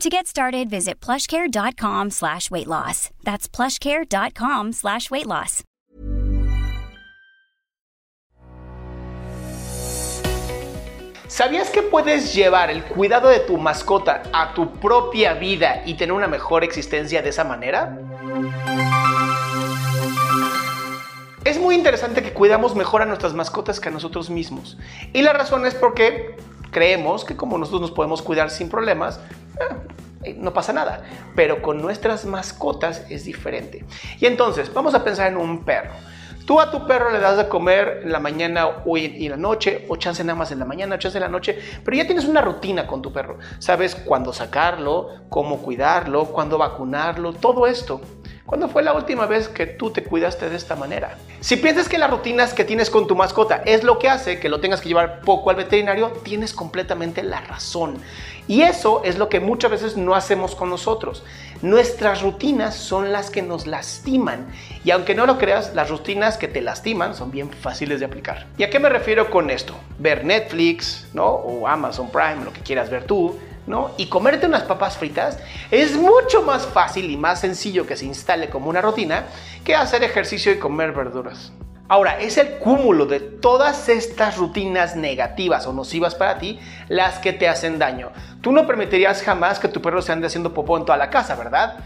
To get started, visit plushcare.com slash weight loss. That's plushcare.com slash weight loss. ¿Sabías que puedes llevar el cuidado de tu mascota a tu propia vida y tener una mejor existencia de esa manera? Es muy interesante que cuidamos mejor a nuestras mascotas que a nosotros mismos. Y la razón es porque creemos que como nosotros nos podemos cuidar sin problemas, no pasa nada. Pero con nuestras mascotas es diferente. Y entonces, vamos a pensar en un perro. Tú a tu perro le das de comer en la mañana o en la noche, o chance nada más en la mañana, o chance en la noche, pero ya tienes una rutina con tu perro. Sabes cuándo sacarlo, cómo cuidarlo, cuándo vacunarlo, todo esto. ¿Cuándo fue la última vez que tú te cuidaste de esta manera? Si piensas que las rutinas que tienes con tu mascota es lo que hace que lo tengas que llevar poco al veterinario, tienes completamente la razón. Y eso es lo que muchas veces no hacemos con nosotros. Nuestras rutinas son las que nos lastiman. Y aunque no lo creas, las rutinas que te lastiman son bien fáciles de aplicar. ¿Y a qué me refiero con esto? Ver Netflix, ¿no? O Amazon Prime, lo que quieras ver tú Y comerte unas papas fritas es mucho más fácil y más sencillo que se instale como una rutina que hacer ejercicio y comer verduras. Ahora, es el cúmulo de todas estas rutinas negativas o nocivas para ti las que te hacen daño. Tú no permitirías jamás que tu perro se ande haciendo popó en toda la casa, ¿verdad?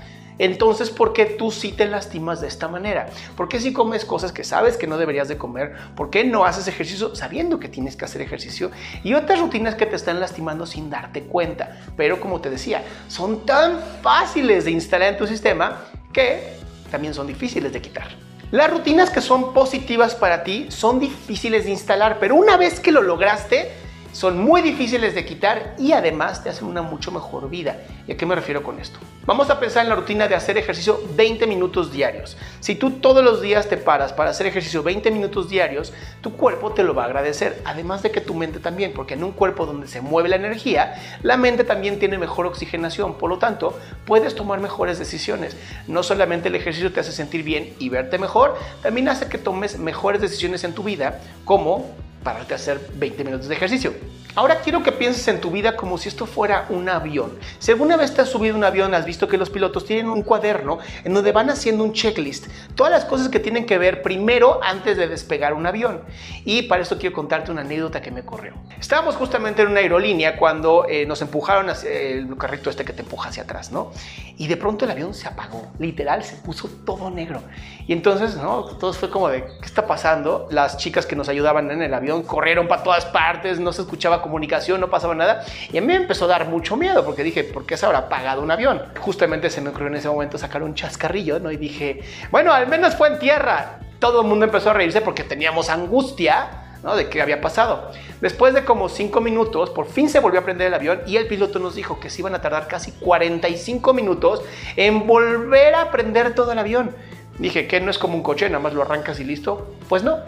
Entonces, ¿por qué tú sí te lastimas de esta manera? ¿Por qué si comes cosas que sabes que no deberías de comer? ¿Por qué no haces ejercicio sabiendo que tienes que hacer ejercicio? Y otras rutinas que te están lastimando sin darte cuenta. Pero como te decía, son tan fáciles de instalar en tu sistema que también son difíciles de quitar. Las rutinas que son positivas para ti son difíciles de instalar, pero una vez que lo lograste, son muy difíciles de quitar y además te hacen una mucho mejor vida. ¿Y a qué me refiero con esto? Vamos a pensar en la rutina de hacer ejercicio 20 minutos diarios. Si tú todos los días te paras para hacer ejercicio 20 minutos diarios, tu cuerpo te lo va a agradecer, además de que tu mente también, porque en un cuerpo donde se mueve la energía, la mente también tiene mejor oxigenación, por lo tanto, puedes tomar mejores decisiones. No solamente el ejercicio te hace sentir bien y verte mejor, también hace que tomes mejores decisiones en tu vida, como pararte a hacer 20 minutos de ejercicio. Ahora quiero que pienses en tu vida como si esto fuera un avión. Si alguna vez te has subido un avión, has visto que los pilotos tienen un cuaderno en donde van haciendo un checklist. Todas las cosas que tienen que ver primero antes de despegar un avión. Y para esto quiero contarte una anécdota que me corrió. Estábamos justamente en una aerolínea cuando eh, nos empujaron hacia el carrito este que te empuja hacia atrás, ¿no? Y de pronto el avión se apagó. Literal, se puso todo negro. Y entonces, ¿no? Todo fue como de, ¿qué está pasando? Las chicas que nos ayudaban en el avión corrieron para todas partes, no se escuchaba comunicación, no pasaba nada. Y a mí me empezó a dar mucho miedo porque dije, ¿por qué se habrá apagado un avión? Justamente se me ocurrió en ese momento sacar un chascarrillo, ¿no? Y dije, bueno, al menos fue en tierra. Todo el mundo empezó a reírse porque teníamos angustia ¿no? de qué había pasado. Después de como cinco minutos, por fin se volvió a prender el avión y el piloto nos dijo que se iban a tardar casi 45 minutos en volver a prender todo el avión. Dije que no es como un coche, nada más lo arrancas y listo. Pues no,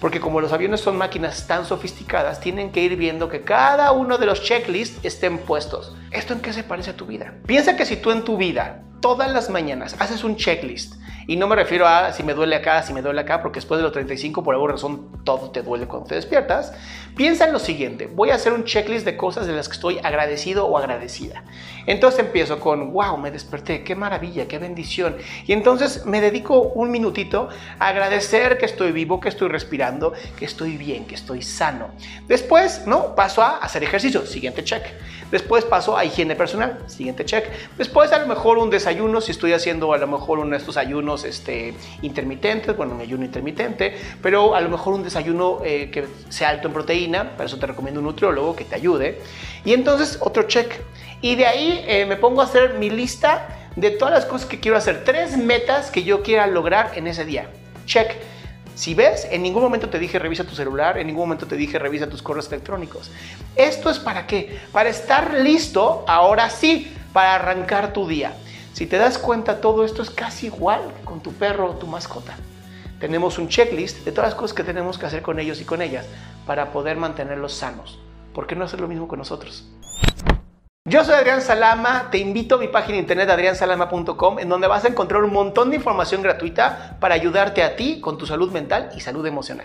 porque como los aviones son máquinas tan sofisticadas, tienen que ir viendo que cada uno de los checklists estén puestos. ¿Esto en qué se parece a tu vida? Piensa que si tú en tu vida todas las mañanas haces un checklist Y no me refiero a si me duele acá, si me duele acá, porque después de los 35 por alguna razón todo te duele cuando te despiertas. Piensa en lo siguiente, voy a hacer un checklist de cosas de las que estoy agradecido o agradecida. Entonces empiezo con, wow, me desperté, qué maravilla, qué bendición. Y entonces me dedico un minutito a agradecer que estoy vivo, que estoy respirando, que estoy bien, que estoy sano. Después, ¿no? Paso a hacer ejercicio, siguiente check. Después paso a higiene personal, siguiente check. Después a lo mejor un desayuno, si estoy haciendo a lo mejor uno de estos ayunos este, intermitentes, bueno, un ayuno intermitente, pero a lo mejor un desayuno eh, que sea alto en proteína, para eso te recomiendo un nutriólogo que te ayude. Y entonces otro check. Y de ahí eh, me pongo a hacer mi lista de todas las cosas que quiero hacer, tres metas que yo quiera lograr en ese día. Check. Si ves, en ningún momento te dije revisa tu celular, en ningún momento te dije revisa tus correos electrónicos. ¿Esto es para qué? Para estar listo, ahora sí, para arrancar tu día. Si te das cuenta, todo esto es casi igual con tu perro o tu mascota. Tenemos un checklist de todas las cosas que tenemos que hacer con ellos y con ellas para poder mantenerlos sanos. ¿Por qué no hacer lo mismo con nosotros? Yo soy Adrián Salama, te invito a mi página internet adriansalama.com en donde vas a encontrar un montón de información gratuita para ayudarte a ti con tu salud mental y salud emocional.